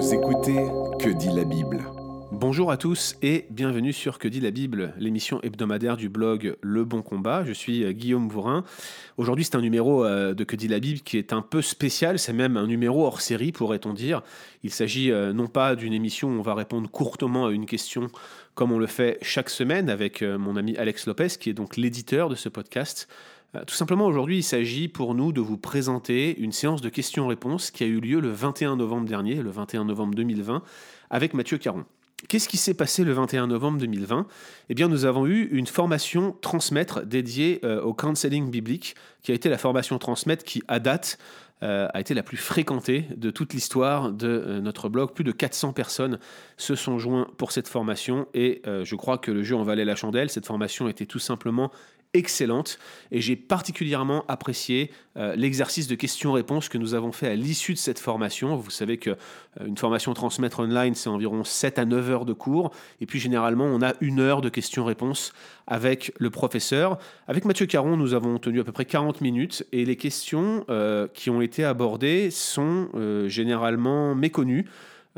Vous écoutez Que dit la Bible Bonjour à tous et bienvenue sur Que dit la Bible, l'émission hebdomadaire du blog Le Bon Combat. Je suis euh, Guillaume Vourin. Aujourd'hui, c'est un numéro euh, de Que dit la Bible qui est un peu spécial. C'est même un numéro hors série, pourrait-on dire. Il s'agit euh, non pas d'une émission où on va répondre courtement à une question comme on le fait chaque semaine avec mon ami Alex Lopez, qui est donc l'éditeur de ce podcast. Tout simplement, aujourd'hui, il s'agit pour nous de vous présenter une séance de questions-réponses qui a eu lieu le 21 novembre dernier, le 21 novembre 2020, avec Mathieu Caron. Qu'est-ce qui s'est passé le 21 novembre 2020 Eh bien, nous avons eu une formation transmettre dédiée euh, au counseling biblique, qui a été la formation transmettre qui, à date, euh, a été la plus fréquentée de toute l'histoire de euh, notre blog. Plus de 400 personnes se sont joints pour cette formation et je crois que le jeu en valait la chandelle. Cette formation était tout simplement excellente et j'ai particulièrement apprécié euh, l'exercice de questions-réponses que nous avons fait à l'issue de cette formation. Vous savez que euh, une formation transmettre online, c'est environ 7 à 9 heures de cours et puis généralement on a une heure de questions-réponses avec le professeur. Avec Mathieu Caron, nous avons tenu à peu près 40 minutes et les questions euh, qui ont été abordées sont généralement méconnues.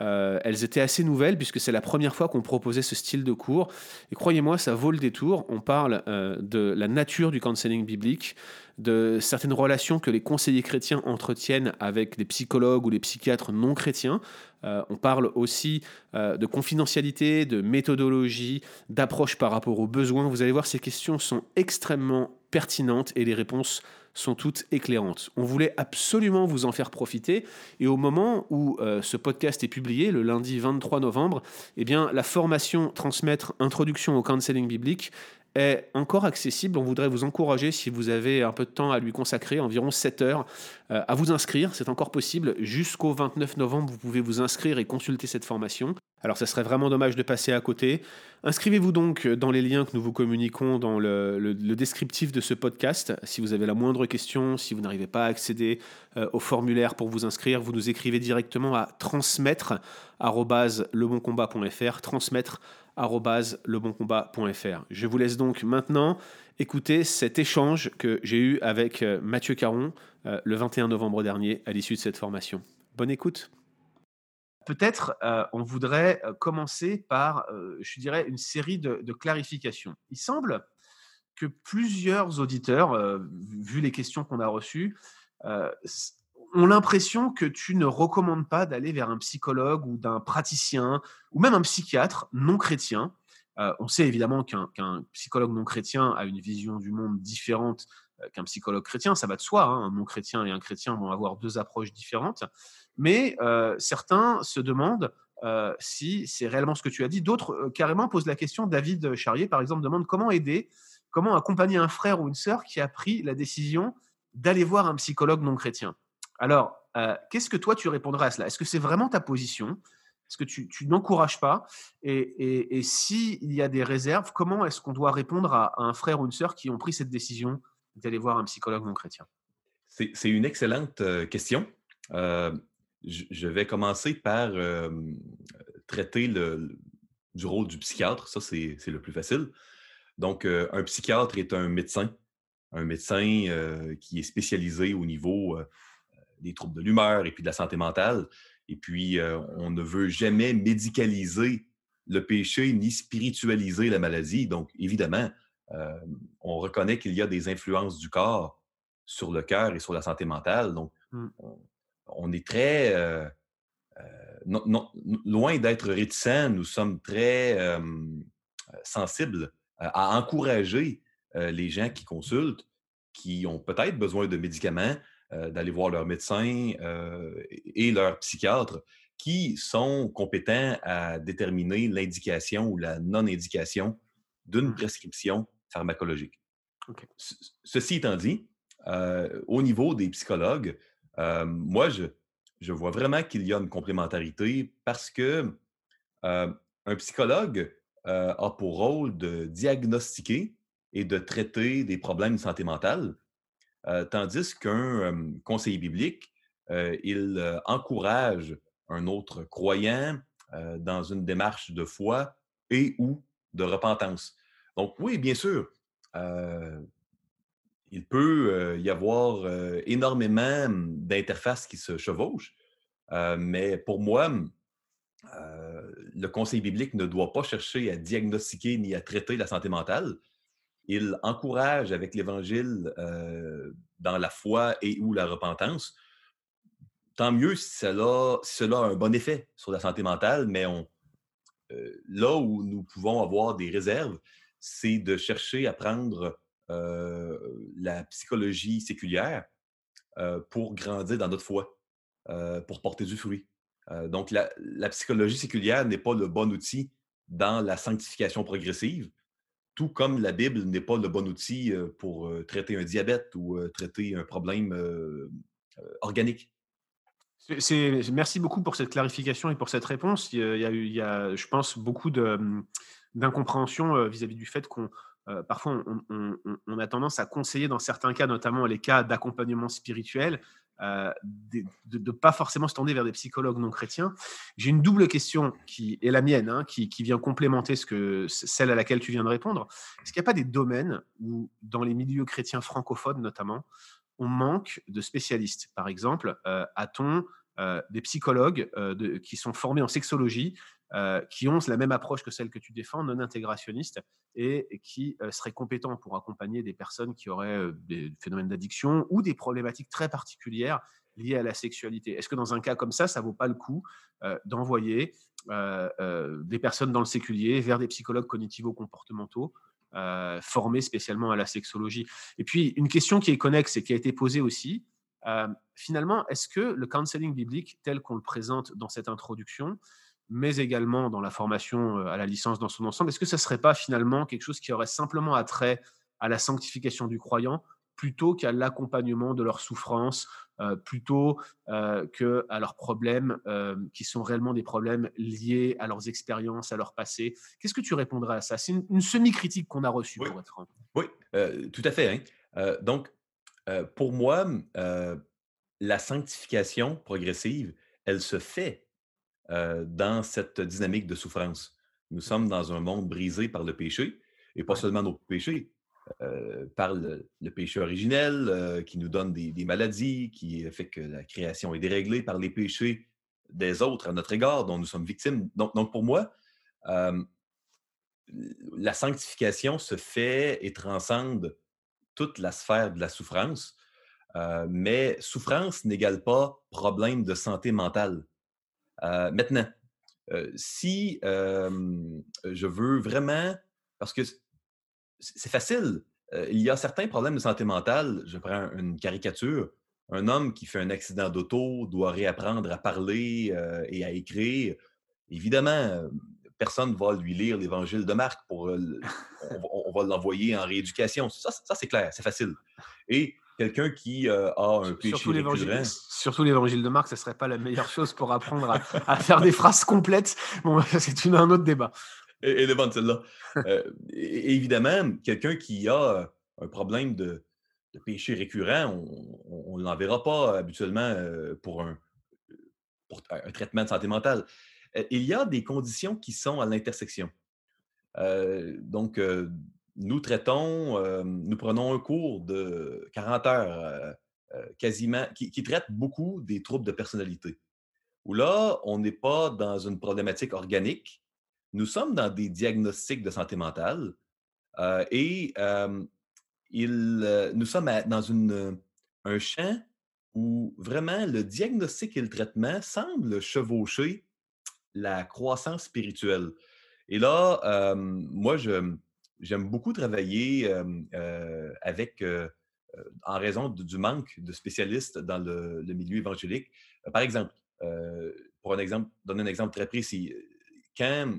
Euh, elles étaient assez nouvelles puisque c'est la première fois qu'on proposait ce style de cours. Et croyez-moi, ça vaut le détour. On parle euh, de la nature du counseling biblique, de certaines relations que les conseillers chrétiens entretiennent avec les psychologues ou les psychiatres non chrétiens. Euh, on parle aussi de confidentialité, de méthodologie, d'approche par rapport aux besoins. Vous allez voir, ces questions sont extrêmement pertinentes et les réponses sont toutes éclairantes. On voulait absolument vous en faire profiter et au moment où euh, ce podcast est publié, le lundi 23 novembre, eh bien, la formation Transmettre Introduction au counseling biblique est encore accessible. On voudrait vous encourager, si vous avez un peu de temps à lui consacrer, environ 7 heures, euh, à vous inscrire. C'est encore possible. Jusqu'au 29 novembre, vous pouvez vous inscrire et consulter cette formation. Alors, ça serait vraiment dommage de passer à côté. Inscrivez-vous donc dans les liens que nous vous communiquons dans le, descriptif de ce podcast. Si vous avez la moindre question, si vous n'arrivez pas à accéder euh, au formulaire pour vous inscrire, vous nous écrivez directement à transmettre@leboncombat.fr. Transmettre leboncombat.fr. Je vous laisse donc maintenant écouter cet échange que j'ai eu avec euh, Mathieu Caron euh, le 21 novembre dernier à l'issue de cette formation. Bonne écoute. Peut-être euh, on voudrait commencer par, je dirais, une série de, de, clarifications. Il semble que plusieurs auditeurs, vu les questions qu'on a reçues, ont l'impression que tu ne recommandes pas d'aller vers un psychologue ou d'un praticien ou même un psychiatre non chrétien. Euh, on sait évidemment qu'un psychologue non chrétien a une vision du monde différente euh, qu'un psychologue chrétien, ça va de soi. Hein. Un non chrétien et un chrétien vont avoir deux approches différentes. Mais euh, certains se demandent si c'est réellement ce que tu as dit. D'autres carrément posent la question. David Charrier, par exemple, demande comment aider, comment accompagner un frère ou une sœur qui a pris la décision d'aller voir un psychologue non chrétien. Alors, euh, qu'est-ce que toi, tu répondrais à cela? Est-ce que c'est vraiment ta position? Est-ce que tu, n'encourages pas? Et, s'il y a des réserves, comment est-ce qu'on doit répondre à, un frère ou une sœur qui ont pris cette décision d'aller voir un psychologue non chrétien? C'est une excellente euh, question. Euh, je vais commencer par traiter du rôle du psychiatre. Ça, c'est le plus facile. Donc, un psychiatre est un médecin, un médecin qui est spécialisé au niveau des troubles de l'humeur et puis de la santé mentale. Et puis, euh, on ne veut jamais médicaliser le péché ni spiritualiser la maladie. Donc, évidemment, euh, on reconnaît qu'il y a des influences du corps sur le cœur et sur la santé mentale. Donc, mmh. on, est très... Euh, loin d'être réticents, nous sommes très sensibles à encourager les gens qui consultent, qui ont peut-être besoin de médicaments, d'aller voir leur médecin euh, et leur psychiatre qui sont compétents à déterminer l'indication ou la non-indication d'une mmh. prescription pharmacologique. Ceci étant dit, euh, au niveau des psychologues, moi, je, je, vois vraiment qu'il y a une complémentarité parce que un psychologue a pour rôle de diagnostiquer et de traiter des problèmes de santé mentale, euh, tandis qu'un conseiller biblique, il encourage un autre croyant dans une démarche de foi et ou de repentance. Donc oui, bien sûr, il peut y avoir énormément d'interfaces qui se chevauchent, mais pour moi, le conseil biblique ne doit pas chercher à diagnostiquer ni à traiter la santé mentale. Il encourage avec l'Évangile dans la foi et ou la repentance. Tant mieux si cela, a un bon effet sur la santé mentale, mais là où nous pouvons avoir des réserves, c'est de chercher à prendre la psychologie séculière pour grandir dans notre foi, pour porter du fruit. donc, la, psychologie séculière n'est pas le bon outil dans la sanctification progressive, tout comme la Bible n'est pas le bon outil pour traiter un diabète ou traiter un problème organique. Merci beaucoup pour cette clarification et pour cette réponse. Il y a, il y a je pense, beaucoup d'incompréhension vis-à-vis du fait qu'on parfois, on, a tendance à conseiller dans certains cas, notamment les cas d'accompagnement spirituel, euh, de ne pas forcément se tourner vers des psychologues non chrétiens. J'ai une double question qui est la mienne, hein, qui, vient complémenter ce que, celle à laquelle tu viens de répondre. Est-ce qu'il n'y a pas des domaines où, dans les milieux chrétiens francophones notamment, on manque de spécialistes? Par exemple, euh, a-t-on des psychologues qui sont formés en sexologie euh, qui ont la même approche que celle que tu défends, non intégrationniste, et, qui euh, seraient compétents pour accompagner des personnes qui auraient euh, des phénomènes d'addiction ou des problématiques très particulières liées à la sexualité. Est-ce que dans un cas comme ça, ça vaut pas le coup d'envoyer des personnes dans le séculier vers des psychologues cognitivo-comportementaux formés spécialement à la sexologie? Et puis, une question qui est connexe et qui a été posée aussi, finalement, est-ce que le counseling biblique tel qu'on le présente dans cette introduction, mais également dans la formation à la licence dans son ensemble, est-ce que ça ne serait pas finalement quelque chose qui aurait simplement attrait à la sanctification du croyant plutôt qu'à l'accompagnement de leurs souffrances, plutôt euh, qu'à leurs problèmes qui sont réellement des problèmes liés à leurs expériences, à leur passé? Qu'est-ce que tu répondrais à ça? C'est une, semi-critique qu'on a reçue, oui. pour être franc. Oui, tout à fait. Hein. donc, pour moi, la sanctification progressive, elle se fait euh, dans cette dynamique de souffrance. Nous sommes dans un monde brisé par le péché, et pas seulement nos péchés, euh, par le, péché originel euh, qui nous donne des, maladies, qui fait que la création est déréglée par les péchés des autres à notre égard, dont nous sommes victimes. Donc, donc pour moi, la sanctification se fait et transcende toute la sphère de la souffrance, mais souffrance n'égale pas problème de santé mentale. Euh, maintenant, euh, si je veux vraiment, parce que c'est facile, il y a certains problèmes de santé mentale. Je prends une caricature. Un homme qui fait un accident d'auto doit réapprendre à parler et à écrire. Évidemment, personne ne va lui lire l'évangile de Marc pour. on, va l'envoyer en rééducation. Ça, ça c'est clair, c'est facile. Et quelqu'un qui euh, a un péché surtout récurrent. Surtout l'évangile de Marc, ce ne serait pas la meilleure chose pour apprendre à, faire des phrases complètes. Bon, c'est un autre débat. Et, et bonne celle-là. Euh, évidemment, quelqu'un qui a euh, un problème de, péché récurrent, on ne l'enverra pas habituellement pour un, pour un traitement de santé mentale. Il y a des conditions qui sont à l'intersection. donc, nous traitons, euh, nous prenons un cours de 40 heures euh, euh, quasiment, qui, traite beaucoup des troubles de personnalité. Où là, on n'est pas dans une problématique organique, nous sommes dans des diagnostics de santé mentale et il, nous sommes dans une, un champ où vraiment le diagnostic et le traitement semblent chevaucher la croissance spirituelle. Et là, moi, je, j'aime beaucoup travailler avec, en raison du manque de spécialistes dans le, milieu évangélique. par exemple, pour un exemple, donner un exemple très précis, quand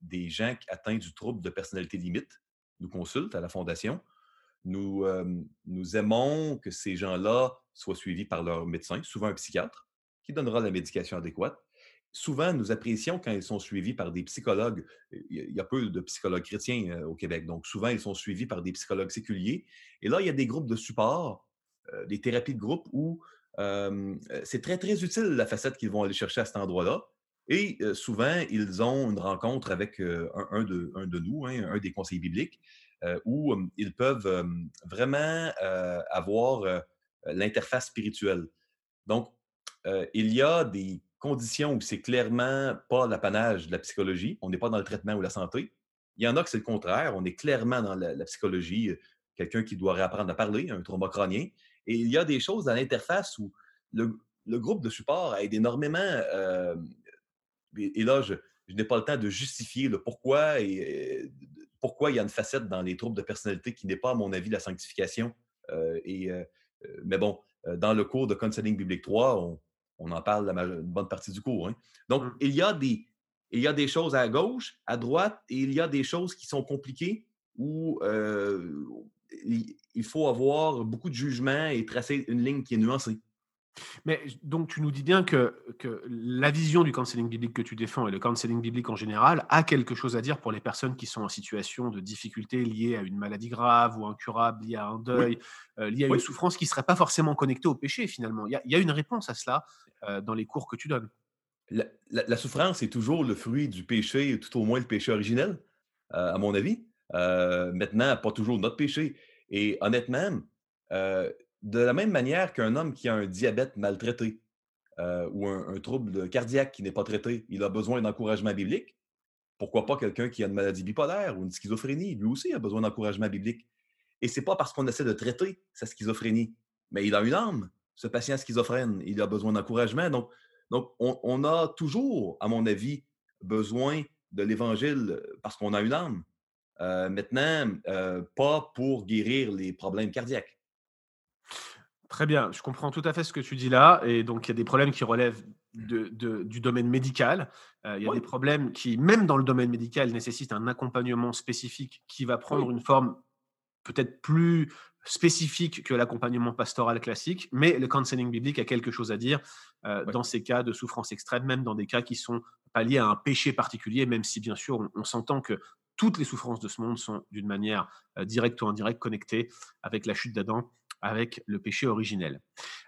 des gens atteints du trouble de personnalité limite nous consultent à la Fondation, nous, nous aimons que ces gens-là soient suivis par leur médecin, souvent un psychiatre, qui donnera la médication adéquate souvent, nous apprécions quand ils sont suivis par des psychologues. Il y a peu de psychologues chrétiens euh, au Québec, donc souvent, ils sont suivis par des psychologues séculiers. Et là, il y a des groupes de support, euh, des thérapies de groupe où euh, c'est très, très utile la facette qu'ils vont aller chercher à cet endroit-là. Et souvent, ils ont une rencontre avec un, de, nous, hein, un des conseillers bibliques, où ils peuvent vraiment avoir l'interface spirituelle. Donc, il y a des conditions où c'est clairement pas l'apanage de la psychologie, on n'est pas dans le traitement ou la santé. Il y en a que c'est le contraire, on est clairement dans la, psychologie, euh, quelqu'un qui doit réapprendre à parler, un trauma crânien. Et il y a des choses à l'interface où le, groupe de support aide énormément. Euh, et, là, je, n'ai pas le temps de justifier le pourquoi et euh, pourquoi il y a une facette dans les troubles de personnalité qui n'est pas, à mon avis, la sanctification. et, mais bon, dans le cours de Counseling Biblique 3, on, on en parle la une bonne partie du cours. Hein. Donc, mmh. il, y a des, il y a des choses à gauche, à droite, et il y a des choses qui sont compliquées où il faut avoir beaucoup de jugement et tracer une ligne qui est nuancée. Mais donc, tu nous dis bien que, que la vision du counseling biblique que tu défends et le counseling biblique en général a quelque chose à dire pour les personnes qui sont en situation de difficulté liée à une maladie grave ou incurable, liée à un deuil, euh, liée à une souffrance qui ne serait pas forcément connectée au péché finalement. Il y, a, une réponse à cela euh, dans les cours que tu donnes. La, souffrance est toujours le fruit du péché, tout au moins le péché originel, euh, à mon avis. maintenant, pas toujours notre péché. Et honnêtement, de la même manière qu'un homme qui a un diabète maltraité euh, ou un, trouble cardiaque qui n'est pas traité, il a besoin d'encouragement biblique. Pourquoi pas quelqu'un qui a une maladie bipolaire ou une schizophrénie, lui aussi a besoin d'encouragement biblique. Et c'est pas parce qu'on essaie de traiter sa schizophrénie, mais il a une âme, ce patient schizophrène, il a besoin d'encouragement. Donc, on, a toujours, à mon avis, besoin de l'Évangile parce qu'on a une âme. Euh, maintenant, euh, pas pour guérir les problèmes cardiaques. Très bien, je comprends tout à fait ce que tu dis là. Et donc, il y a des problèmes qui relèvent du domaine médical. Euh, il y a des problèmes qui, même dans le domaine médical, nécessitent un accompagnement spécifique qui va prendre une forme peut-être plus spécifique que l'accompagnement pastoral classique. Mais le counseling biblique a quelque chose à dire euh, dans ces cas de souffrance extrême, même dans des cas qui sont pas liés à un péché particulier, même si bien sûr on, s'entend que toutes les souffrances de ce monde sont d'une manière euh, directe ou indirecte connectées avec la chute d'Adam avec le péché originel.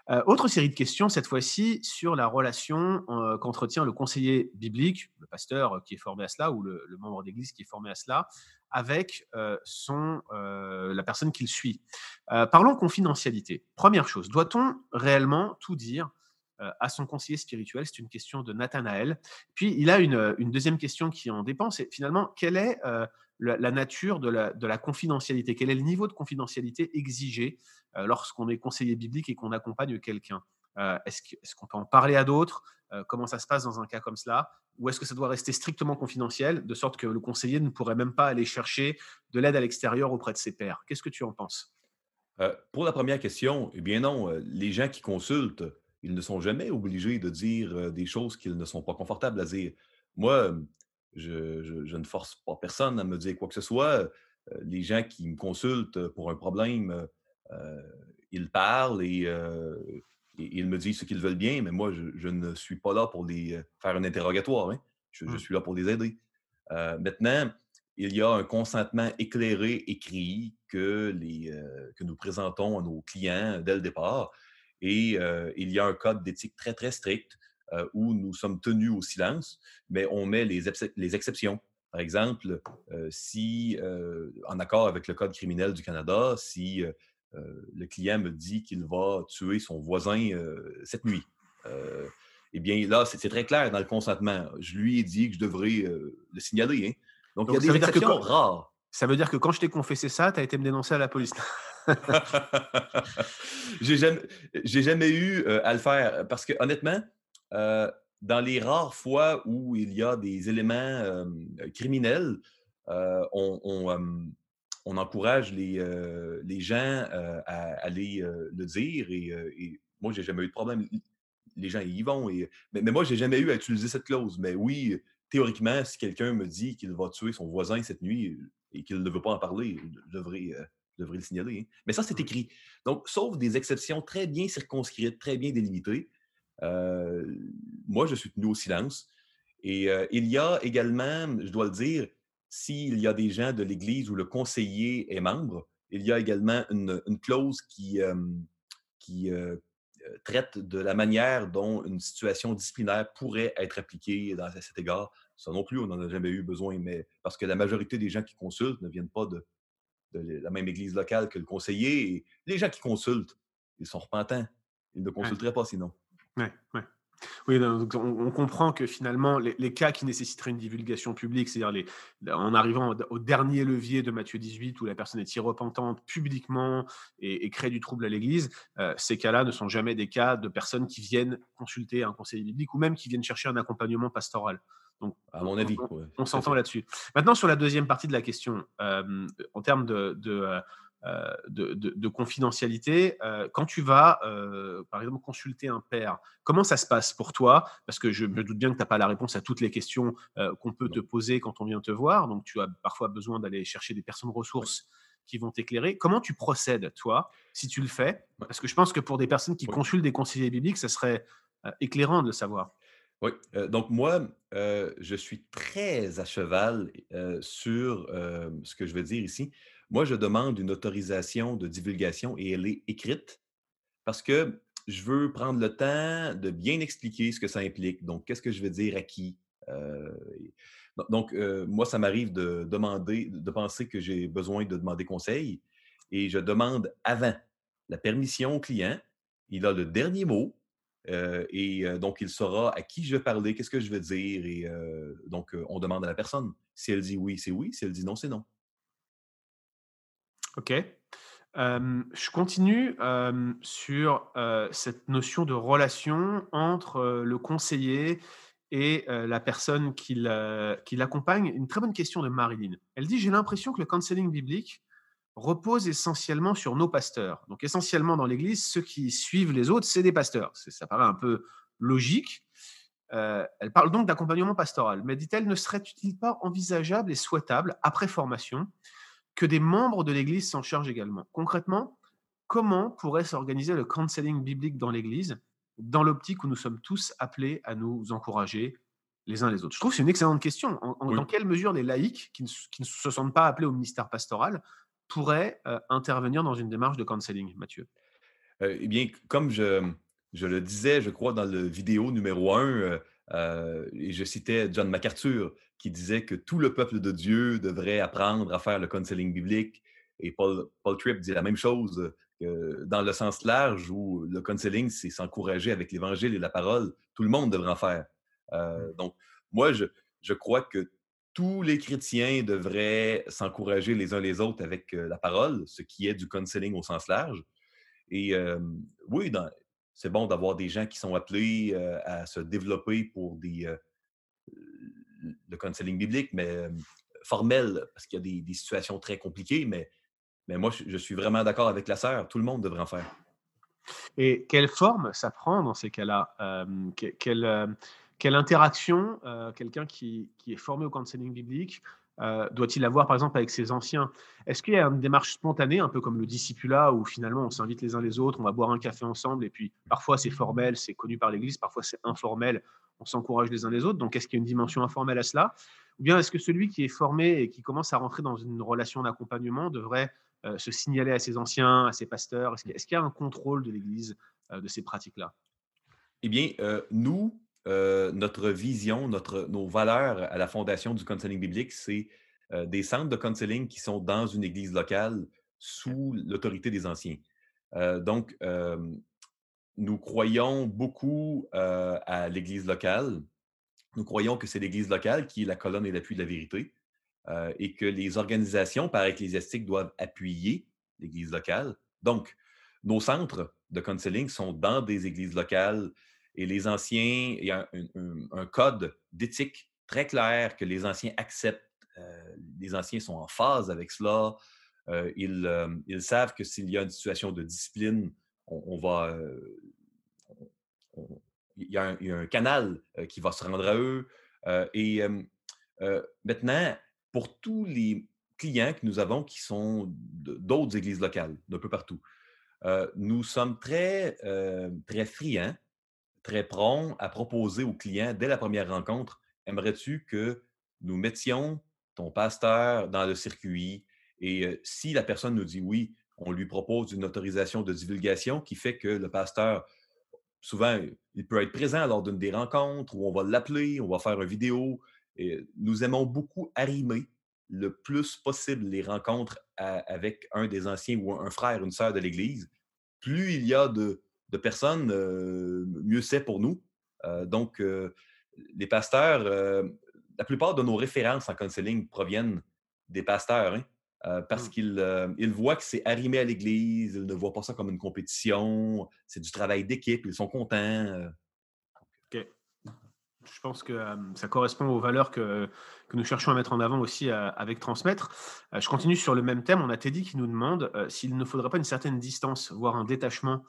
Euh, autre série de questions, cette fois-ci sur la relation euh, qu'entretient le conseiller biblique, le pasteur qui est formé à cela, ou le, membre d'église qui est formé à cela, avec euh, son, la personne qu'il suit. parlons confidentialité. Première chose, doit-on réellement tout dire à son conseiller spirituel C'est une question de Nathanaël. Puis il a une, une, deuxième question qui en dépend, c'est finalement quelle est la, nature de la, de la, confidentialité, quel est le niveau de confidentialité exigé euh, lorsqu'on est conseiller biblique et qu'on accompagne quelqu'un? Euh, est-ce qu'on peut en parler à d'autres? Euh, Comment ça se passe dans un cas comme cela? Ou est-ce que ça doit rester strictement confidentiel, de sorte que le conseiller ne pourrait même pas aller chercher de l'aide à l'extérieur auprès de ses pairs? Qu'est-ce que tu en penses? Pour la première question, eh bien non, les gens qui consultent, ils ne sont jamais obligés de dire des choses qu'ils ne sont pas confortables à dire. Moi, je, ne force pas personne à me dire quoi que ce soit. les gens qui me consultent pour un problème, euh, ils parlent euh, et, ils me disent ce qu'ils veulent bien, mais moi, je, ne suis pas là pour les, faire un interrogatoire. Hein. Je, mmh. suis là pour les aider. maintenant, il y a un consentement éclairé, écrit, que, les, que nous présentons à nos clients dès le départ. Et il y a un code d'éthique très, très strict où nous sommes tenus au silence, mais on met les, les exceptions. Par exemple, si, en accord avec le Code criminel du Canada, si euh, le client me dit qu'il va tuer son voisin euh, cette nuit. Euh, eh bien, là, c'est très clair dans le consentement. Je lui ai dit que je devrais le signaler. Hein. Donc, il y a des exceptions rares. Ça veut dire que quand je t'ai confessé ça, tu as été me dénoncer à la police. j'ai jamais, jamais eu à le faire parce que honnêtement, dans les rares fois où il y a des éléments criminels, on, on encourage les, euh, les gens euh, à aller euh, le dire et, moi, j'ai jamais eu de problème. Les gens y vont. Et, mais, moi, j'ai jamais eu à utiliser cette clause. Mais oui, théoriquement, si quelqu'un me dit qu'il va tuer son voisin cette nuit et qu'il ne veut pas en parler, je devrais, le signaler. Hein. Mais ça, c'est écrit. Donc, sauf des exceptions très bien circonscrites, très bien délimitées, moi, je suis tenu au silence. Et il y a également, je dois le dire, s'il y a des gens de l'Église où le conseiller est membre, il y a également une, clause qui, qui euh, euh, traite de la manière dont une situation disciplinaire pourrait être appliquée dans, à cet égard. Ça non plus, on n'en a jamais eu besoin, mais parce que la majorité des gens qui consultent ne viennent pas de, la même église locale que le conseiller. Et les gens qui consultent, ils sont repentants. Ils ne consulteraient pas sinon. Oui, oui. Oui, on, comprend que finalement, les, cas qui nécessiteraient une divulgation publique, c'est-à-dire en arrivant au, dernier levier de Matthieu 18, où la personne est irrepentante publiquement et, crée du trouble à l'Église, euh, ces cas-là ne sont jamais des cas de personnes qui viennent consulter un conseiller biblique ou même qui viennent chercher un accompagnement pastoral. Donc, à mon avis, on, s'entend là-dessus. Maintenant, sur la deuxième partie de la question, euh, en termes de, euh, euh, de, confidentialité. Euh, quand tu vas, par exemple, consulter un père, comment ça se passe pour toi? Parce que je me doute bien que tu n'as pas la réponse à toutes les questions qu'on peut te poser quand on vient te voir. Donc, tu as parfois besoin d'aller chercher des personnes ressources qui vont t'éclairer. Comment tu procèdes, toi, si tu le fais? Parce que je pense que pour des personnes qui consultent des conseillers bibliques, ça serait éclairant de le savoir. Oui, donc moi, je suis très à cheval sur ce que je veux dire ici. Moi, je demande une autorisation de divulgation et elle est écrite parce que je veux prendre le temps de bien expliquer ce que ça implique. Donc, qu'est-ce que je veux dire à qui? Donc, moi, ça m'arrive de demander, de penser que j'ai besoin de demander conseil et je demande avant la permission au client. Il a le dernier mot euh, et donc il saura à qui je vais parler, qu'est-ce que je veux dire. Et donc, on demande à la personne. Si elle dit oui, c'est oui. Si elle dit non, c'est non. OK. je continue sur cette notion de relation entre le conseiller et la personne qui l'accompagne. Une très bonne question de Marilyn. Elle dit J'ai l'impression que le counseling biblique repose essentiellement sur nos pasteurs. Donc, essentiellement dans l'Église, ceux qui suivent les autres, c'est des pasteurs. Ça paraît un peu logique. elle parle donc d'accompagnement pastoral. Mais dit-elle, ne serait-il pas envisageable et souhaitable, après formation, que des membres de l'Église s'en chargent également? Concrètement, comment pourrait s'organiser le counseling biblique dans l'Église dans l'optique où nous sommes tous appelés à nous encourager les uns les autres? Je trouve que c'est une excellente question. Dans quelle mesure les laïcs, qui ne, se sentent pas appelés au ministère pastoral, pourraient euh, intervenir dans une démarche de counseling, Mathieu? Euh, Eh bien, comme je, je, le disais, je crois, dans le vidéo numéro 1, euh, et je citais John MacArthur qui disait que tout le peuple de Dieu devrait apprendre à faire le counseling biblique. Et Paul, Paul Tripp dit la même chose, dans le sens large où le counseling, c'est s'encourager avec l'évangile et la parole. Tout le monde devrait en faire. Mmh. donc, moi, je, je, crois que tous les chrétiens devraient s'encourager les uns les autres avec la parole, ce qui est du counseling au sens large. Et oui, c'est bon d'avoir des gens qui sont appelés à se développer pour des, le counseling biblique, mais formel, parce qu'il y a des, situations très compliquées, mais, mais moi, je, suis vraiment d'accord avec la sœur. Tout le monde devrait en faire. Et quelle forme ça prend dans ces cas-là quelle, quelle, interaction quelqu'un qui, qui, est formé au counseling biblique euh, doit-il avoir, par exemple, avec ses anciens? Est-ce qu'il y a une démarche spontanée, un peu comme le discipulat, où finalement on s'invite les uns les autres, on va boire un café ensemble, et puis parfois c'est formel, c'est connu par l'Église, parfois c'est informel, on s'encourage les uns les autres? Donc est-ce qu'il y a une dimension informelle à cela? Ou bien est-ce que celui qui est formé et qui commence à rentrer dans une relation d'accompagnement devrait euh, se signaler à ses anciens, à ses pasteurs? Est-ce qu'il y, a un contrôle de l'Église euh, de ces pratiques-là? Eh bien, nous, euh, notre vision, notre, nos valeurs à la fondation du counseling biblique, c'est euh, des centres de counseling qui sont dans une église locale sous l'autorité des anciens. Euh, donc, nous croyons beaucoup à l'église locale. Nous croyons que c'est l'église locale qui est la colonne et l'appui de la vérité et que les organisations par ecclésiastiques doivent appuyer l'église locale. Donc, nos centres de counseling sont dans des églises locales et les anciens, il y a un, code d'éthique très clair que les anciens acceptent. Euh, les anciens sont en phase avec cela. Euh, euh, ils, savent que s'il y a une situation de discipline, on, va. il, y a un, canal qui va se rendre à eux. et maintenant, pour tous les clients que nous avons qui sont d'autres églises locales, d'un peu partout, nous sommes très, très friands très prompt à proposer aux clients dès la première rencontre aimerais-tu que nous mettions ton pasteur dans le circuit? Et si la personne nous dit oui, on lui propose une autorisation de divulgation qui fait que le pasteur, souvent, il peut être présent lors d'une des rencontres où on va l'appeler, on va faire une vidéo. Nous aimons beaucoup arrimer le plus possible les rencontres avec un des anciens ou un frère, une sœur de l'Église. Plus il y a de, de personnes, mieux c'est pour nous. donc, les pasteurs, la plupart de nos références en counseling proviennent des pasteurs, hein, parce mmh. qu'ils ils voient que c'est arrimé à l'Église, ils ne voient pas ça comme une compétition, c'est du travail d'équipe, ils sont contents. OK. Je pense que ça correspond aux valeurs que, que, nous cherchons à mettre en avant aussi avec Transmettre. je continue sur le même thème. On a Teddy qui nous demande s'il ne faudrait pas une certaine distance, voire un détachement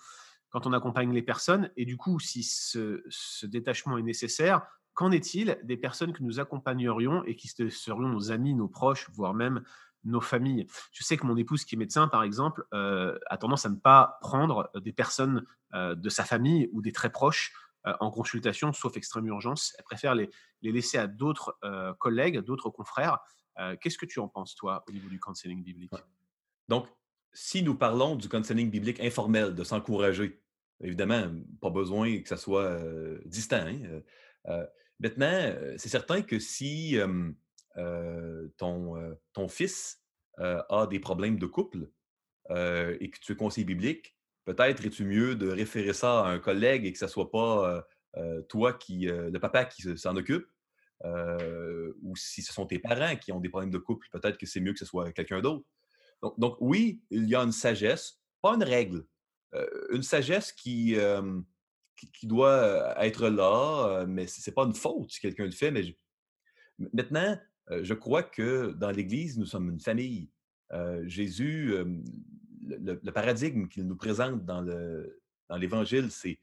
quand on accompagne les personnes. Et du coup, si ce, détachement est nécessaire, qu'en est-il des personnes que nous accompagnerions et qui serions nos amis, nos proches, voire même nos familles? Je sais que mon épouse qui est médecin, par exemple, a tendance à ne pas prendre des personnes de sa famille ou des très proches euh, en consultation, sauf extrême urgence. Elle préfère les, les laisser à d'autres euh, collègues, d'autres confrères. Euh, qu'est-ce que tu en penses, toi, au niveau du counseling biblique? Donc, si nous parlons du counseling biblique informel, de s'encourager, évidemment, pas besoin que ça soit distant. Hein, maintenant, c'est certain que si ton, ton fils a des problèmes de couple et que tu es conseiller biblique, peut-être es-tu mieux de référer ça à un collègue et que ce ne soit pas toi qui, le papa qui s'en occupe. ou si ce sont tes parents qui ont des problèmes de couple, peut-être que c'est mieux que ce soit quelqu'un d'autre. Donc, oui, il y a une sagesse, pas une règle, une sagesse qui, qui, doit être là, mais ce n'est pas une faute si quelqu'un le fait. Mais Maintenant, je crois que dans l'Église, nous sommes une famille. Jésus, le, paradigme qu'il nous présente dans l'Évangile, c'est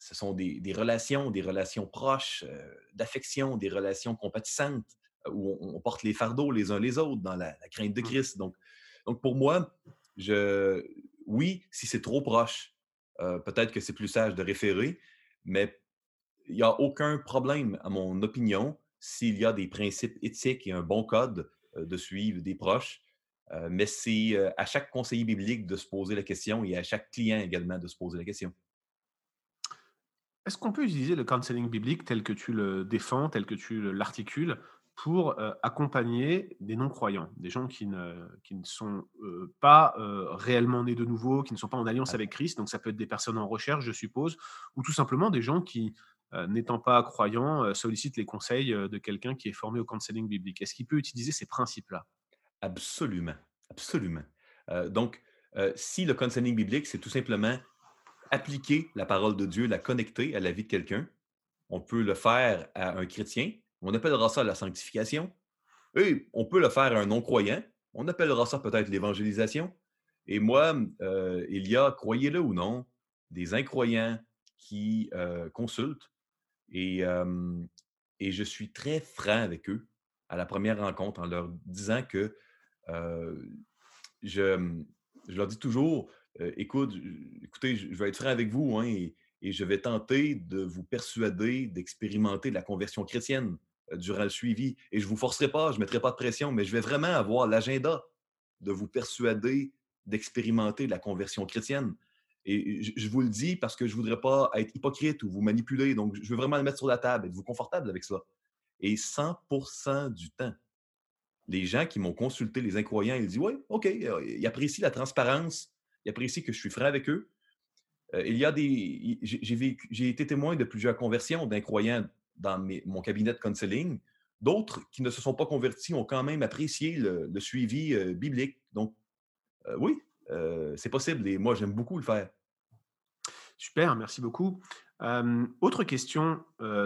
ce sont des, relations, des relations proches, euh, d'affection, des relations compatissantes, euh, où on, porte les fardeaux les uns les autres dans la, crainte de mmh. Christ. Donc, donc pour moi, je, oui, si c'est trop proche, euh, peut-être que c'est plus sage de référer, mais il n'y a aucun problème, à mon opinion, s'il y a des principes éthiques et un bon code de suivre des proches. Euh, mais c'est euh, à chaque conseiller biblique de se poser la question et à chaque client également de se poser la question. Est-ce qu'on peut utiliser le counseling biblique tel que tu le défends, tel que tu l'articules, pour euh, accompagner des non-croyants, des gens qui ne, qui ne sont pas réellement nés de nouveau, qui ne sont pas en alliance avec Christ, donc ça peut être des personnes en recherche, je suppose, ou tout simplement des gens qui, n'étant pas croyants, sollicitent les conseils de quelqu'un qui est formé au counseling biblique. Est-ce qu'il peut utiliser ces principes-là? Absolument, absolument. donc, si le counseling biblique, c'est tout simplement appliquer la parole de Dieu, la connecter à la vie de quelqu'un, on peut le faire à un chrétien, on appellera ça la sanctification. Et on peut le faire à un non-croyant, on appellera ça peut-être l'évangélisation. Et moi, il y a, croyez-le ou non, des incroyants qui consultent et, et je suis très franc avec eux à la première rencontre en leur disant que je, leur dis toujours, écoute, écoutez, je, vais être franc avec vous hein, et, je vais tenter de vous persuader d'expérimenter la conversion chrétienne durant le suivi. Et je ne vous forcerai pas, je ne mettrai pas de pression, mais je vais vraiment avoir l'agenda de vous persuader d'expérimenter la conversion chrétienne. Et je, vous le dis parce que je ne voudrais pas être hypocrite ou vous manipuler. Donc, je veux vraiment le mettre sur la table, être vous confortable avec ça. Et 100% du temps, les gens qui m'ont consulté, les incroyants, ils disent Oui, OK, euh, ils apprécient la transparence, ils apprécient que je suis franc avec eux. Euh, il y a des. J'ai été témoin de plusieurs conversions d'incroyants dans mon cabinet de counseling. D'autres qui ne se sont pas convertis ont quand même apprécié le, suivi euh, biblique. Donc, oui, c'est possible et moi, j'aime beaucoup le faire. Super, merci beaucoup. autre question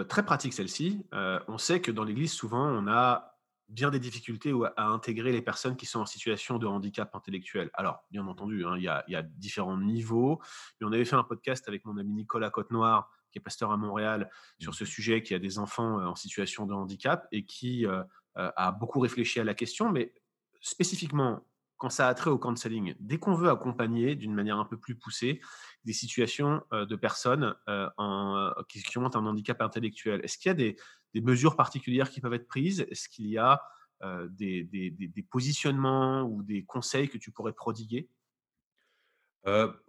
très pratique celle-ci. on sait que dans l'Église, souvent, on a bien des difficultés à intégrer les personnes qui sont en situation de handicap intellectuel. Alors, bien entendu, hein, il, y a, différents niveaux. Mais on avait fait un podcast avec mon ami Nicolas Côte-Noir, qui est pasteur à Montréal, sur mmh. ce sujet, qui a des enfants euh, en situation de handicap et qui euh, euh, a beaucoup réfléchi à la question. Mais spécifiquement, quand ça a trait au counseling, dès qu'on veut accompagner d'une manière un peu plus poussée des situations de personnes en, qui, ont un handicap intellectuel, est-ce qu'il y a des, des mesures particulières qui peuvent être prises? Est-ce qu'il y a des, des, des, positionnements ou des conseils que tu pourrais prodiguer?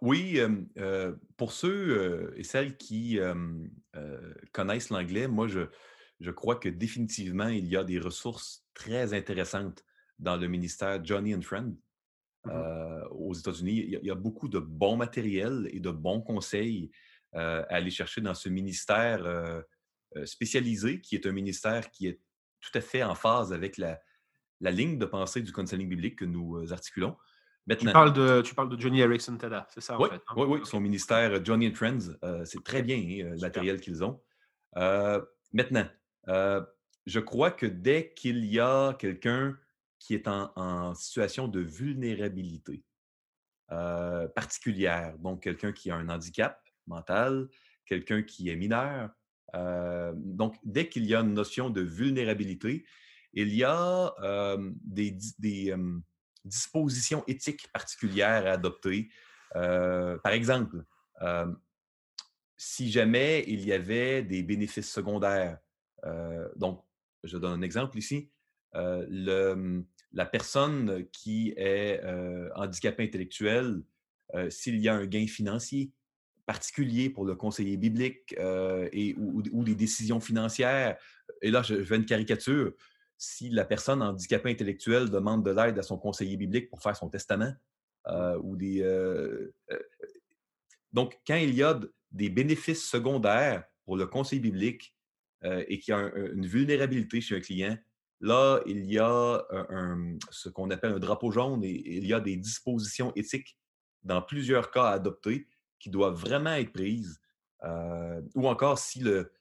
Oui, pour ceux et celles qui connaissent l'anglais, moi, je, je, crois que définitivement, il y a des ressources très intéressantes dans le ministère Johnny and Friend mmh aux États-Unis. Il, il, y a beaucoup de bons matériels et de bons conseils à aller chercher dans ce ministère spécialisé, qui est un ministère qui est tout à fait en phase avec la, la ligne de pensée du counseling biblique que nous articulons. Maintenant, tu, parles de, tu parles de Johnny Erickson Tada, c'est ça oui, en fait? Hein? Oui, oui, son ministère Johnny and Friends, c'est très bien hein, le matériel qu'ils ont. maintenant, je crois que dès qu'il y a quelqu'un qui est en, situation de vulnérabilité particulière, donc quelqu'un qui a un handicap mental, quelqu'un qui est mineur, donc dès qu'il y a une notion de vulnérabilité, il y a des, dispositions éthiques particulières à adopter. par exemple, si jamais il y avait des bénéfices secondaires, donc je donne un exemple ici. la personne qui est handicapée intellectuelle, s'il y a un gain financier particulier pour le conseiller biblique et, ou, ou, des décisions financières, et là, je fais une caricature, si la personne handicapée intellectuelle demande de l'aide à son conseiller biblique pour faire son testament, mmh. ou des... donc, quand il y a des bénéfices secondaires pour le conseiller biblique, euh, et qui a une vulnérabilité chez un client, là, il y a ce qu'on appelle un drapeau jaune et, il y a des dispositions éthiques dans plusieurs cas à adopter qui doivent vraiment être prises. Euh, ou encore si le,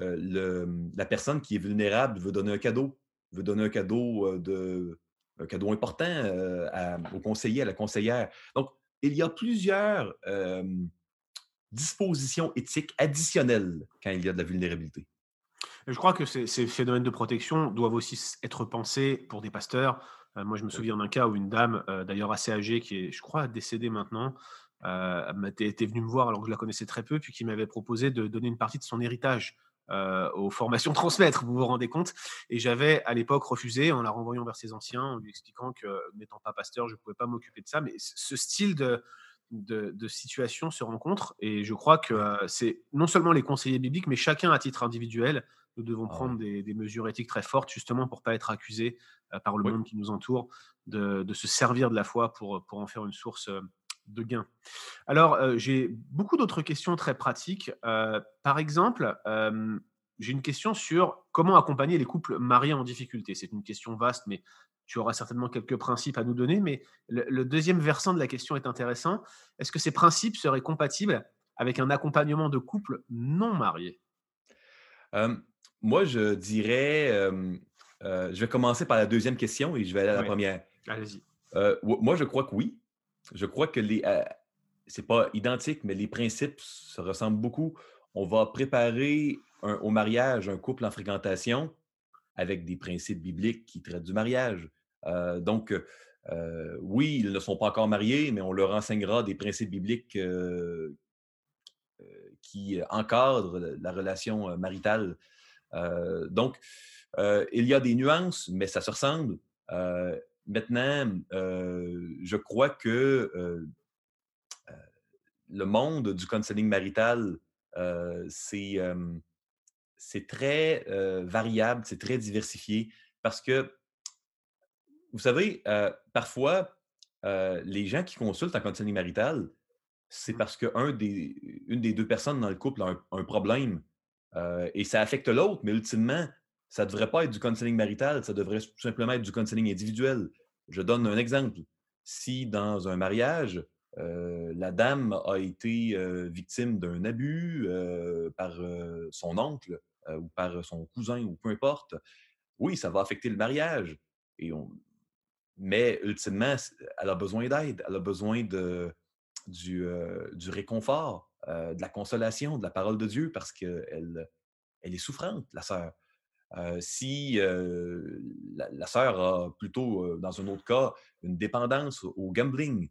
euh, la personne qui est vulnérable veut donner un cadeau, veut donner un cadeau, de, un cadeau important au conseiller, à la conseillère. Donc, il y a plusieurs dispositions éthiques additionnelles quand il y a de la vulnérabilité. Je crois que ces, phénomènes de protection doivent aussi être pensés pour des pasteurs. Euh, moi, je me souviens d'un cas où une dame, euh, d'ailleurs assez âgée, qui est, je crois, décédée maintenant, euh, était, venue me voir alors que je la connaissais très peu, puis qui m'avait proposé de donner une partie de son héritage aux formations transmettre, vous vous rendez compte? Et j'avais à l'époque refusé en la renvoyant vers ses anciens, en lui expliquant que n'étant pas pasteur, je ne pouvais pas m'occuper de ça. Mais ce style de, de, de, situations se rencontrent et je crois que c'est non seulement les conseillers bibliques, mais chacun à titre individuel nous devons ah prendre des, mesures éthiques très fortes, justement pour pas être accusés euh, par le monde qui nous entoure de, se servir de la foi pour, pour en faire une source euh, de gain. Alors, euh, j'ai beaucoup d'autres questions très pratiques. par exemple, j'ai une question sur comment accompagner les couples mariés en difficulté. C'est une question vaste, mais tu auras certainement quelques principes à nous donner. Mais le, deuxième versant de la question est intéressant. Est-ce que ces principes seraient compatibles avec un accompagnement de couples non mariés? Moi, je dirais, je vais commencer par la deuxième question et je vais aller à la première. Allez-y. moi, je crois que oui. Je crois que les, c'est pas identique, mais les principes se ressemblent beaucoup. On va préparer au mariage un couple en fréquentation avec des principes bibliques qui traitent du mariage. donc, oui, ils ne sont pas encore mariés, mais on leur enseignera des principes bibliques qui encadrent la relation maritale euh, donc, euh, il y a des nuances, mais ça se ressemble. Euh, maintenant, je crois que le monde du counseling marital, c'est très variable, c'est très diversifié parce que, vous savez, parfois, les gens qui consultent en counseling marital, c'est mmh. parce qu'une des, des deux personnes dans le couple a un problème euh, et ça affecte l'autre, mais ultimement, ça ne devrait pas être du counseling marital, ça devrait tout simplement être du counseling individuel. Je donne un exemple. Si dans un mariage, euh, la dame a été euh, victime d'un abus par son oncle ou par son cousin ou peu importe, oui, ça va affecter le mariage. Mais ultimement, elle a besoin d'aide, elle a besoin de, du, réconfort, de la consolation, de la parole de Dieu, parce qu'elle elle est souffrante, la sœur. Si la, sœur a plutôt, dans un autre cas, une dépendance au gambling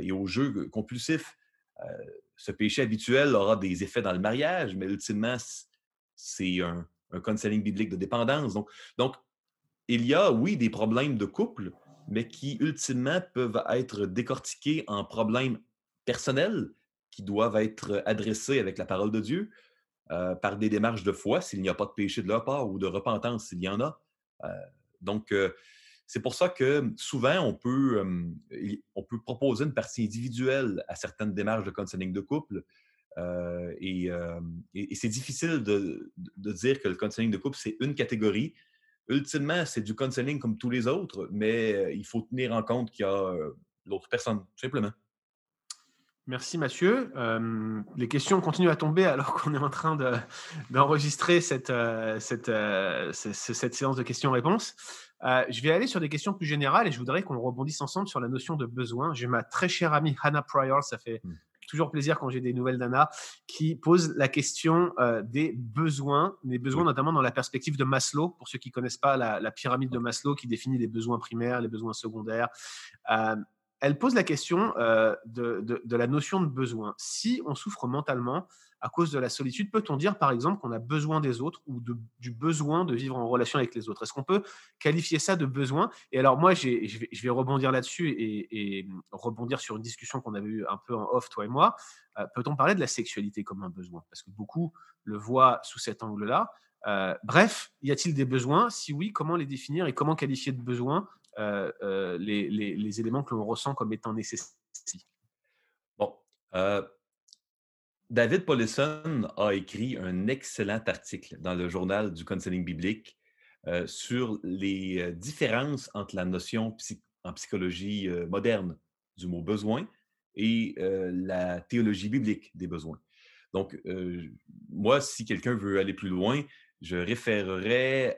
et aux jeux compulsifs, ce péché habituel aura des effets dans le mariage, mais ultimement, c'est un, un counseling biblique de dépendance. Donc, il y a, oui, des problèmes de couple, mais qui ultimement peuvent être décortiqués en problèmes personnels qui doivent être adressés avec la parole de Dieu, euh, par des démarches de foi s'il n'y a pas de péché de leur part ou de repentance s'il y en a. Euh, donc, euh, c'est pour ça que souvent, on peut, on peut proposer une partie individuelle à certaines démarches de counseling de couple, et, c'est difficile de, dire que le counseling de couple, c'est une catégorie. Ultimement, c'est du counseling comme tous les autres, mais il faut tenir en compte qu'il y a l'autre personne, simplement. Merci Mathieu. Euh, les questions continuent à tomber alors qu'on est en train d'enregistrer cette, euh, euh, cette, séance de questions-réponses. je vais aller sur des questions plus générales et je voudrais qu'on rebondisse ensemble sur la notion de besoin. J'ai ma très chère amie Hannah Pryor, ça fait hmm. toujours plaisir quand j'ai des nouvelles d'Anna, qui pose la question des besoins, des besoins notamment dans la perspective de Maslow, pour ceux qui ne connaissent pas la, la, pyramide de Maslow qui définit les besoins primaires, les besoins secondaires elle pose la question euh, de, la notion de besoin. Si on souffre mentalement à cause de la solitude, peut-on dire par exemple qu'on a besoin des autres ou du besoin de vivre en relation avec les autres? Est-ce qu'on peut qualifier ça de besoin? Et alors moi, je vais, rebondir là-dessus et, rebondir sur une discussion qu'on avait eue un peu en off, toi et moi. Euh, peut-on parler de la sexualité comme un besoin? Parce que beaucoup le voient sous cet angle-là. Euh, bref, y a-t-il des besoins? Si oui, comment les définir et comment qualifier de besoin euh, euh, les, éléments que l'on ressent comme étant nécessaires. Bon. Euh, David Paulison a écrit un excellent article dans le journal du counseling biblique sur les différences entre la notion en psychologie moderne du mot besoin et la théologie biblique des besoins. Donc, moi, si quelqu'un veut aller plus loin, je référerais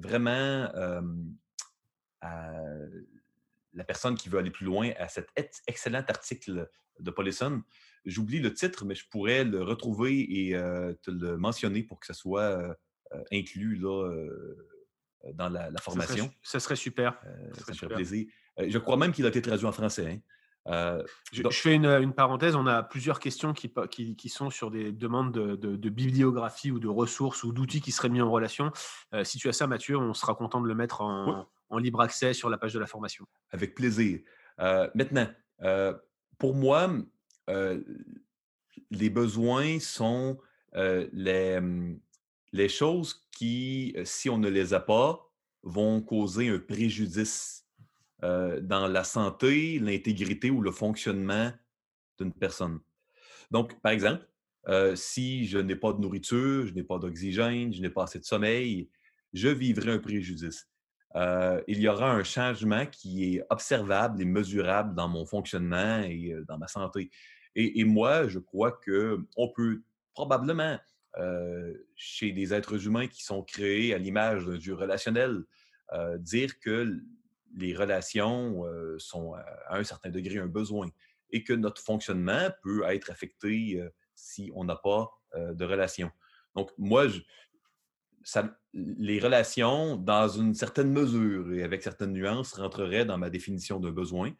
vraiment à la personne qui veut aller plus loin à cet excellent article de Paulison. J'oublie le titre, mais je pourrais le retrouver et euh, te le mentionner pour que ça soit euh, euh, inclus là, dans la, formation. Ça serait, super. ça, me ferait plaisir. je crois même qu'il a été traduit en français. Hein. je, fais une, parenthèse. On a plusieurs questions qui, qui, sont sur des demandes de, bibliographie ou de ressources ou d'outils qui seraient mis en relation. si tu as ça, Mathieu, on sera content de le mettre en, en libre accès sur la page de la formation. Avec plaisir. Euh, maintenant, euh, pour moi, euh, les besoins sont les, les choses qui, si on ne les a pas, vont causer un préjudice dans la santé, l'intégrité ou le fonctionnement d'une personne. Donc, par exemple, si je n'ai pas de nourriture, je n'ai pas d'oxygène, je n'ai pas assez de sommeil, je vivrai un préjudice. Euh, il y aura un changement qui est observable et mesurable dans mon fonctionnement et euh, dans ma santé. Et, moi, je crois qu'on peut probablement, euh, chez des êtres humains qui sont créés à l'image d'un Dieu relationnel, dire que les relations sont à un certain degré un besoin et que notre fonctionnement peut être affecté si on n'a pas de relation. Donc, moi, je, les relations, dans une certaine mesure et avec certaines nuances, rentreraient dans ma définition d'un besoin.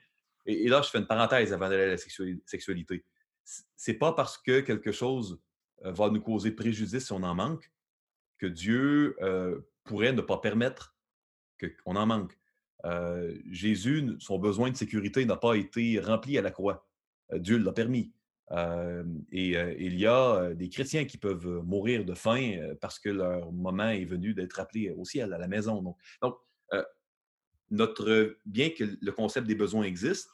Et, là, je fais une parenthèse avant d'aller à la sexualité. C'est pas parce que quelque chose euh, va nous causer préjudice si on en manque que Dieu euh, pourrait ne pas permettre qu'on en manque. Euh, Jésus, son besoin de sécurité n'a pas été rempli à la croix. Dieu l'a permis et il y a des chrétiens qui peuvent mourir de faim parce que leur moment est venu d'être appelé au ciel, à la maison. Donc, notre, bien que le concept des besoins existe,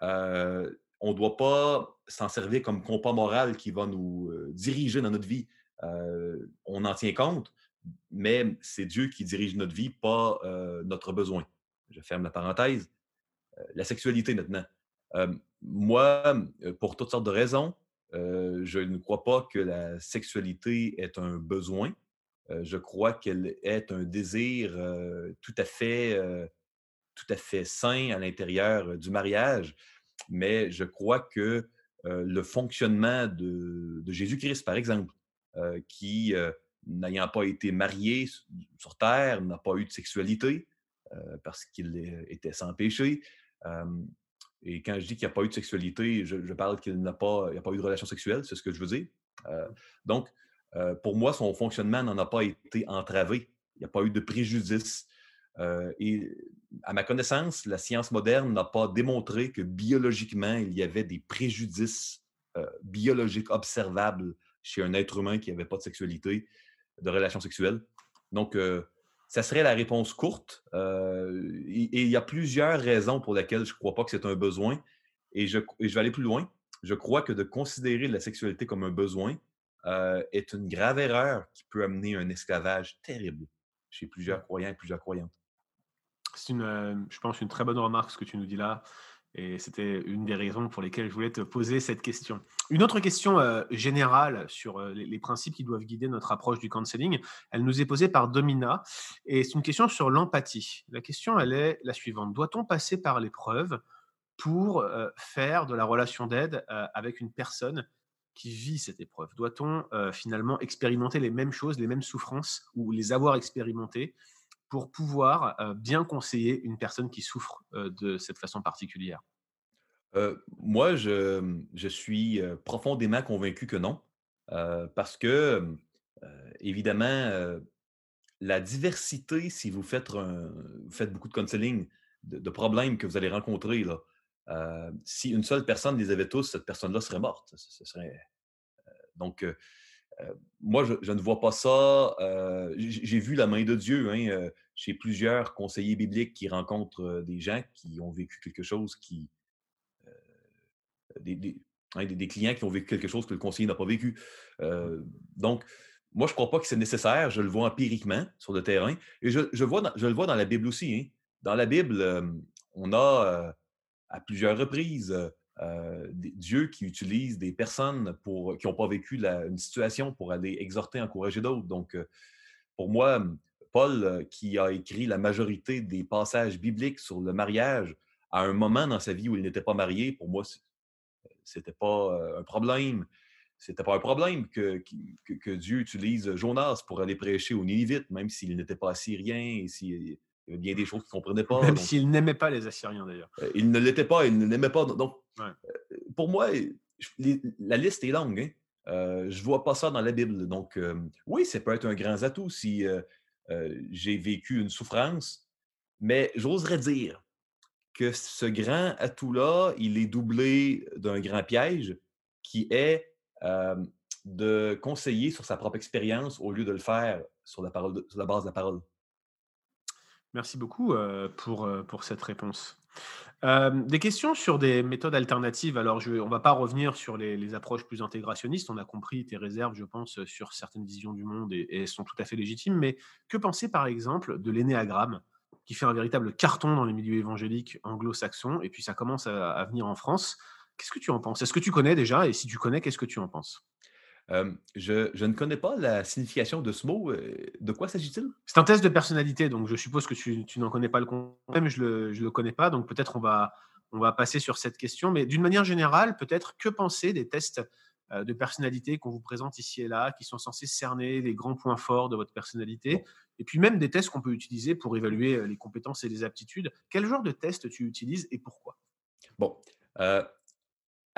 on ne doit pas s'en servir comme compas moral qui va nous diriger dans notre vie. on en tient compte, mais c'est Dieu qui dirige notre vie, pas notre besoin. Je ferme la parenthèse. la sexualité maintenant moi, pour toutes sortes de raisons, je ne crois pas que la sexualité est un besoin. je crois qu'elle est un désir tout à fait tout à fait sain à l'intérieur du mariage, mais je crois que le fonctionnement de, Jésus-Christ, par exemple, qui, n'ayant pas été marié sur Terre, n'a pas eu de sexualité parce qu'il était sans péché, et quand je dis qu'il n'y a pas eu de sexualité, je, parle qu'il n'a pas, a pas eu de relation sexuelle, c'est ce que je veux dire. Euh, donc, euh, pour moi, son fonctionnement n'en a pas été entravé. Il n'y a pas eu de préjudice. Euh, et à ma connaissance, la science moderne n'a pas démontré que biologiquement, il y avait des préjudices biologiques observables chez un être humain qui n'avait pas de sexualité, de relation sexuelle. Donc, ça serait la réponse courte. Euh, et, il y a plusieurs raisons pour lesquelles je ne crois pas que c'est un besoin. Et je, vais aller plus loin. je crois que de considérer la sexualité comme un besoin euh, est une grave erreur qui peut amener un esclavage terrible chez plusieurs croyants et plusieurs croyantes. C'est une, euh, je pense, une très bonne remarque ce que tu nous dis là. Et c'était une des raisons pour lesquelles je voulais te poser cette question. Une autre question euh, générale sur les, les, principes qui doivent guider notre approche du counseling, elle nous est posée par Domina. Et c'est une question sur l'empathie. La question, elle est la suivante. Doit-on passer par l'épreuve pour faire de la relation d'aide avec une personne qui vit cette épreuve? Doit-on finalement expérimenter les mêmes choses, les mêmes souffrances ou les avoir expérimentées pour pouvoir bien conseiller une personne qui souffre de cette façon particulière? Moi, je, mmh, suis profondément convaincu que non, parce que, évidemment, la diversité, si vous faites, beaucoup de counseling, de, problèmes que vous allez rencontrer, là, si une seule personne les avait tous, cette personne-là serait morte. Donc, moi, je, ne vois pas ça. J'ai vu la main de Dieu hein, chez plusieurs conseillers bibliques qui rencontrent des gens qui ont vécu quelque chose qui. Hein, des, des, clients qui ont vécu quelque chose que le conseiller n'a pas vécu. donc, moi, je ne crois pas que c'est nécessaire. Je le vois empiriquement sur le terrain. Et je, je, vois je le vois dans la Bible aussi. Hein. Dans la Bible, on a à plusieurs reprises. Dieu qui utilise des personnes pour, qui n'ont pas vécu une situation pour aller exhorter, encourager d'autres. Donc, pour moi, Paul, qui a écrit la majorité des passages bibliques sur le mariage à un moment dans sa vie où il n'était pas marié, pour moi, c'était pas un problème. C'était pas un problème que, Dieu utilise Jonas pour aller prêcher aux Ninivites, même s'il n'était pas assyrien et il y avait bien des choses qu'il ne comprenait pas. Même s'il n'aimait pas les Assyriens, d'ailleurs. Euh, il ne l'était pas, il ne l'aimait pas. Donc, euh, pour moi, la liste est longue. Hein. Euh, je ne vois pas ça dans la Bible. Donc, oui, ça peut être un grand atout si j'ai vécu une souffrance, mais j'oserais dire que ce grand atout-là, il est doublé d'un grand piège qui est de conseiller sur sa propre expérience au lieu de le faire sur la, parole sur la base de la parole. Merci beaucoup pour, pour cette réponse. des questions sur des méthodes alternatives. Alors, on ne va pas revenir sur les, approches plus intégrationnistes. On a compris tes réserves, je pense, sur certaines visions du monde et, elles sont tout à fait légitimes. Mais que penser, par exemple, de l'énéagramme, qui fait un véritable carton dans les milieux évangéliques anglo-saxons, et puis ça commence à venir en France Qu'est-ce que tu en penses? Est-ce que tu connais déjà? Et si tu connais, qu'est-ce que tu en penses? Je, ne connais pas la signification de ce mot. De quoi s'agit-il? C'est un test de personnalité, donc je suppose que tu, n'en connais pas le concept, mais je ne le, connais pas, donc peut-être on va, on va passer sur cette question. Mais d'une manière générale, peut-être que penser des tests de personnalité qu'on vous présente ici et là, qui sont censés cerner les grands points forts de votre personnalité, et puis même des tests qu'on peut utiliser pour évaluer les compétences et les aptitudes. Quel genre de test tu utilises et pourquoi? Bon,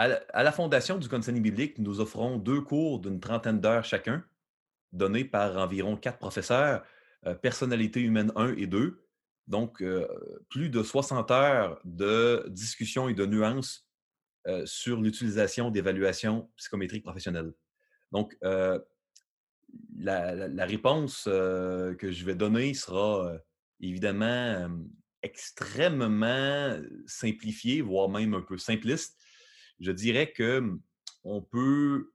à la Fondation du Counseling biblique, nous offrons deux cours d'une trentaine d'heures chacun, donnés par environ quatre professeurs, euh, personnalité humaine 1 et 2. Donc, euh, plus de 60 heures de discussion et de nuances euh, sur l'utilisation d'évaluations psychométriques professionnelles. Donc, la, la, réponse que je vais donner sera évidemment extrêmement simplifiée, voire même un peu simpliste je dirais que mmh, on peut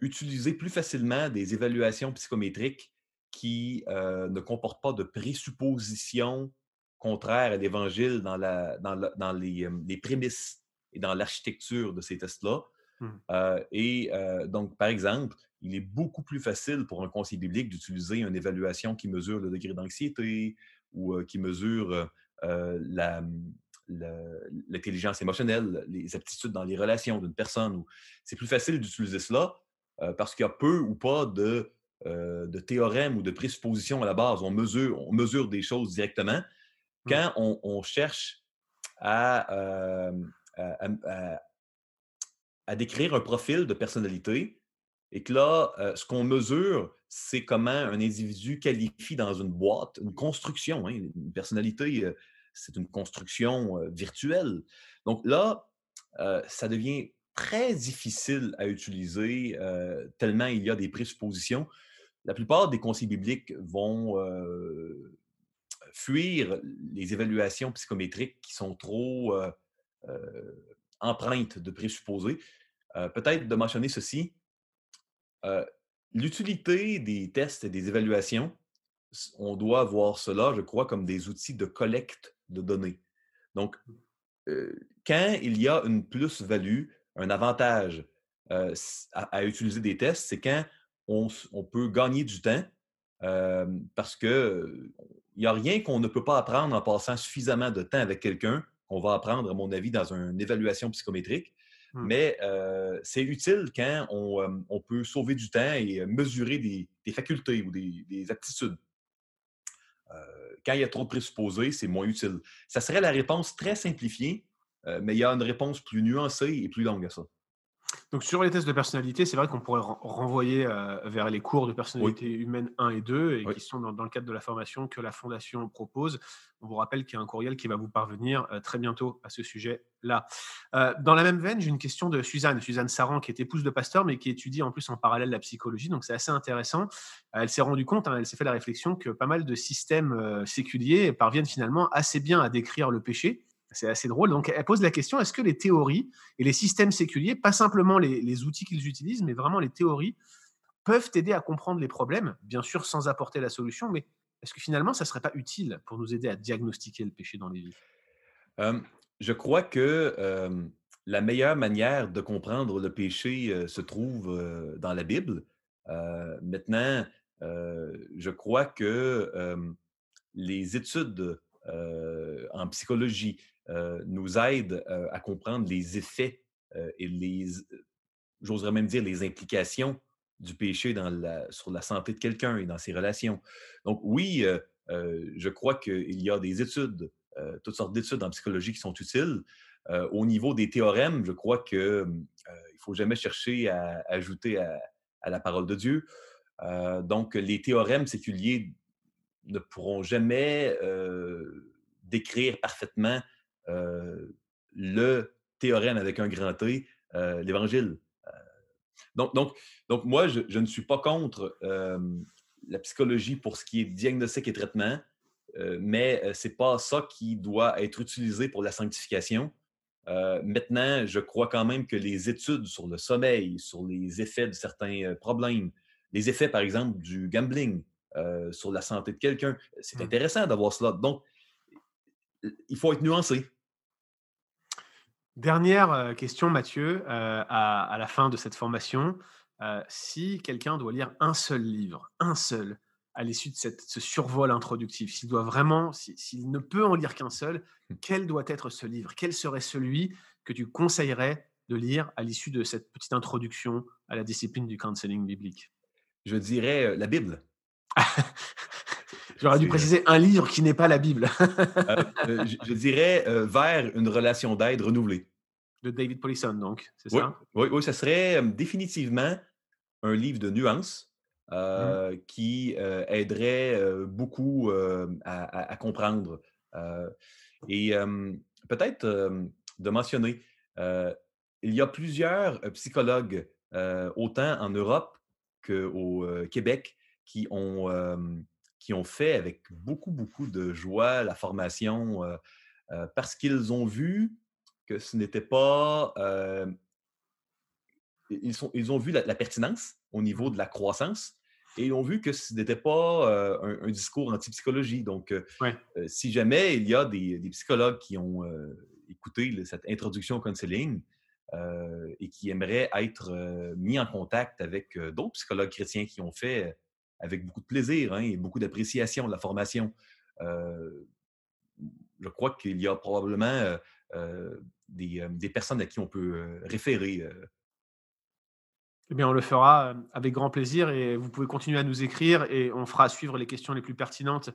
utiliser plus facilement des évaluations psychométriques qui ne comportent pas de présuppositions contraires à l'Évangile dans, dans, les, prémices et dans l'architecture de ces tests-là. Mmh. et donc, par exemple, il est beaucoup plus facile pour un conseiller biblique d'utiliser une évaluation qui mesure le degré d'anxiété ou qui mesure la, mmh, l'intelligence émotionnelle, les aptitudes dans les relations d'une personne. C'est plus facile d'utiliser cela euh, parce qu'il y a peu ou pas de, euh, de théorèmes ou de présuppositions à la base. On mesure, on mesure des choses directement. Mmh. Quand on, cherche euh, à, à, décrire un profil de personnalité, et que là, ce qu'on mesure, c'est comment un individu qualifie dans une boîte, une construction, hein, une personnalité c'est une construction virtuelle. Donc là, ça devient très difficile à utiliser tellement il y a des présuppositions. La plupart des conseils bibliques vont fuir les évaluations psychométriques qui sont trop empreintes de présupposés. peut-être de mentionner ceci. L'utilité des tests et des évaluations, on doit voir cela, je crois, comme des outils de collecte de données. Donc, quand il y a une plus-value, un avantage à, utiliser des tests, c'est quand on, peut gagner du temps parce qu'il n'y a rien qu'on ne peut pas apprendre en passant suffisamment de temps avec quelqu'un qu'on va apprendre, à mon avis, dans une évaluation psychométrique. Mmh. Mais c'est utile quand on, peut sauver du temps et mesurer des, facultés ou des, aptitudes. Quand il y a trop de présupposés, c'est moins utile. Ça serait la réponse très simplifiée, mais il y a une réponse plus nuancée et plus longue à ça. Donc sur les tests de personnalité, c'est vrai qu'on pourrait renvoyer euh, vers les cours de personnalité humaine 1 et 2, et qui sont dans, le cadre de la formation que la Fondation propose. On vous rappelle qu'il y a un courriel qui va vous parvenir euh, très bientôt à ce sujet-là. Euh, dans la même veine, j'ai une question de Suzanne, Suzanne Saran, qui est épouse de pasteur, mais qui étudie en plus en parallèle la psychologie, donc c'est assez intéressant. elle s'est rendue compte, hein, elle s'est fait la réflexion que pas mal de systèmes séculiers parviennent finalement assez bien à décrire le péché, c'est assez drôle. Donc, elle pose la question est-ce que les théories et les systèmes séculiers, pas simplement les, outils qu'ils utilisent, mais vraiment les théories, peuvent aider à comprendre les problèmes, bien sûr sans apporter la solution, mais est-ce que finalement, ça ne serait pas utile pour nous aider à diagnostiquer le péché dans les vies? Je crois que la meilleure manière de comprendre le péché se trouve dans la Bible. maintenant, je crois que les études en psychologie, euh, nous aide euh, à comprendre les effets euh, et les, j'oserais même dire, les implications du péché dans la, sur la santé de quelqu'un et dans ses relations. Donc oui, je crois qu'il y a des études, toutes sortes d'études en psychologie qui sont utiles. au niveau des théorèmes, je crois qu'il ne faut jamais chercher à, ajouter à, la parole de Dieu. donc les théorèmes séculiers ne pourront jamais décrire parfaitement le théorème avec un grand T, l'Évangile. Donc, donc, donc, moi, je, ne suis pas contre la psychologie pour ce qui est diagnostic et traitement, mais ce n'est pas ça qui doit être utilisé pour la sanctification. maintenant, je crois quand même que les études sur le sommeil, sur les effets de certains problèmes, les effets, par exemple, du gambling sur la santé de quelqu'un, c'est mmh. intéressant d'avoir cela. Donc, il faut être nuancé. Dernière question, Mathieu, à, la fin de cette formation. si quelqu'un doit lire un seul livre, un seul, à l'issue de cette, ce survol introductif, s'il doit vraiment, s'il ne peut en lire qu'un seul, mmh. quel doit être ce livre? Quel serait celui que tu conseillerais de lire à l'issue de cette petite introduction à la discipline du counseling biblique? Je dirais la Bible. J'aurais dû préciser un livre qui n'est pas la Bible. Euh, euh, je, dirais euh, vers une relation d'aide renouvelée. De David Polisson, donc, c'est ça? Oui, oui, ça serait définitivement un livre de nuances mmh. qui aiderait beaucoup à, comprendre. et peut-être de mentionner, il y a plusieurs psychologues, autant en Europe qu'au Québec, qui ont qui ont fait avec beaucoup, beaucoup de joie la formation parce qu'ils ont vu que ce n'était pas. ils, sont, ils ont vu la, pertinence au niveau de la croissance et ils ont vu que ce n'était pas un, discours anti-psychologie. Donc, si jamais il y a des, psychologues qui ont écouté cette introduction au counseling, et qui aimeraient être mis en contact avec d'autres psychologues chrétiens qui ont fait avec beaucoup de plaisir hein, et beaucoup d'appréciation de la formation. je crois qu'il y a probablement des, personnes à qui on peut référer. Eh bien, on le fera avec grand plaisir et vous pouvez continuer à nous écrire et on fera suivre les questions les plus pertinentes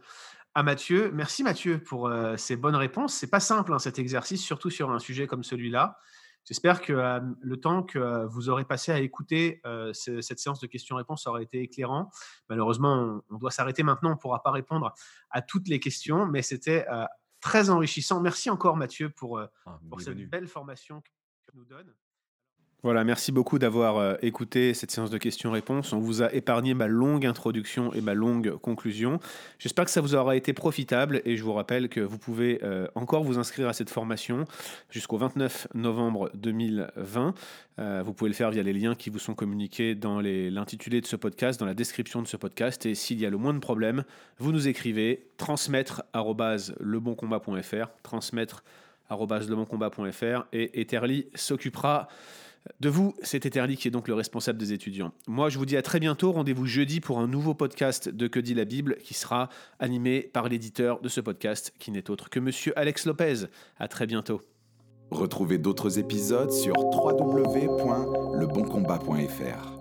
à Mathieu. Merci Mathieu pour ces bonnes réponses. C'est pas simple hein, cet exercice, surtout sur un sujet comme celui-là. J'espère que le temps que vous aurez passé à écouter cette séance de questions-réponses aura été éclairant. Malheureusement, on, doit s'arrêter maintenant. On ne pourra pas répondre à toutes les questions, mais c'était très enrichissant. Merci encore, Mathieu, pour, ah, pour cette belle formation que tu nous donnes. Voilà, merci beaucoup d'avoir euh, écouté cette séance de questions-réponses. On vous a épargné ma longue introduction et ma longue conclusion. J'espère que ça vous aura été profitable et je vous rappelle que vous pouvez euh, encore vous inscrire à cette formation jusqu'au 29 novembre 2020. Euh, vous pouvez le faire via les liens qui vous sont communiqués dans l'intitulé de ce podcast, dans la description de ce podcast. Et s'il y a le moins de problèmes, vous nous écrivez transmettre arobase leboncombat.fr, transmettre arobase leboncombat.fr et Etherly s'occupera de vous, c'est Etherly qui est donc le responsable des étudiants. Moi, je vous dis à très bientôt. Rendez-vous jeudi pour un nouveau podcast de Que dit la Bible qui sera animé par l'éditeur de ce podcast qui n'est autre que monsieur Alex Lopez. À très bientôt. Retrouvez d'autres épisodes sur www.leboncombat.fr.